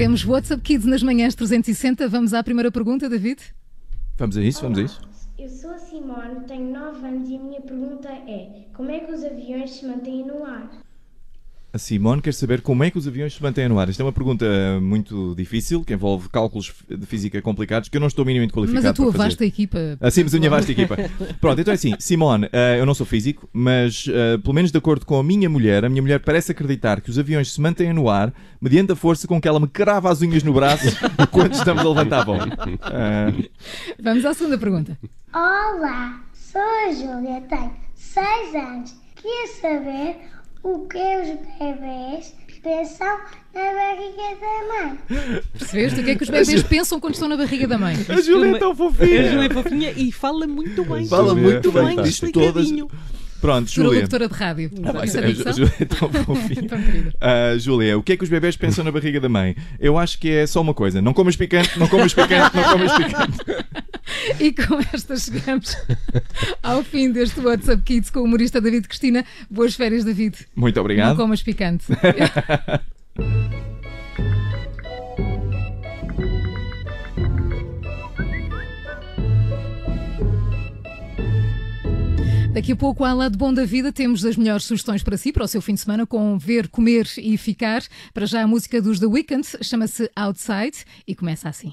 Temos WhatsApp Kids nas manhãs 360. Vamos à primeira pergunta, David? Vamos a isso, vamos a isso. Eu sou a Simone, tenho 9 anos e a minha pergunta é: como é que os aviões se mantêm no ar? A Simone quer saber como é que os aviões se mantêm no ar. Isto é uma pergunta muito difícil, que envolve cálculos de física complicados, que eu não estou minimamente qualificado Mas a tua vasta equipa. Assim, mas a minha vasta equipa. Pronto, então é assim, Simone, eh, eu não sou físico, mas eh, pelo menos de acordo com a minha mulher, a minha mulher parece acreditar que os aviões se mantêm no ar mediante a força com que ela me crava as unhas no braço quando estamos a levantar voo. Eh, Vamos à segunda pergunta. Olá, sou a Júlia, tenho 6 anos. Queria saber o que os bebês pensam na barriga da mãe. Percebeste o que é que os bebês pensam quando estão na barriga da mãe? a Júlia é tão A fofinha. Júlia é fofinha e fala muito bem. Fala muito bem, fantástico. explicadinho. Pronto, Júlia. locutora de rádio. Ah, é a ficção? Júlia é tão fofinha. Tão. Ah, Júlia, o que é que os bebés pensam na barriga da mãe? Eu acho que é só uma coisa: não comas picante, não comas picante, não comas picante. E com esta chegamos ao fim deste WhatsApp Kids com o humorista David Cristina. Boas férias, David. Muito Não obrigado. comas picante. Daqui a pouco, à lado bom da vida, temos as melhores sugestões para si, para o seu fim de semana, com ver, comer e ficar. Para já a música dos The Weeknd chama-se Outside e começa assim.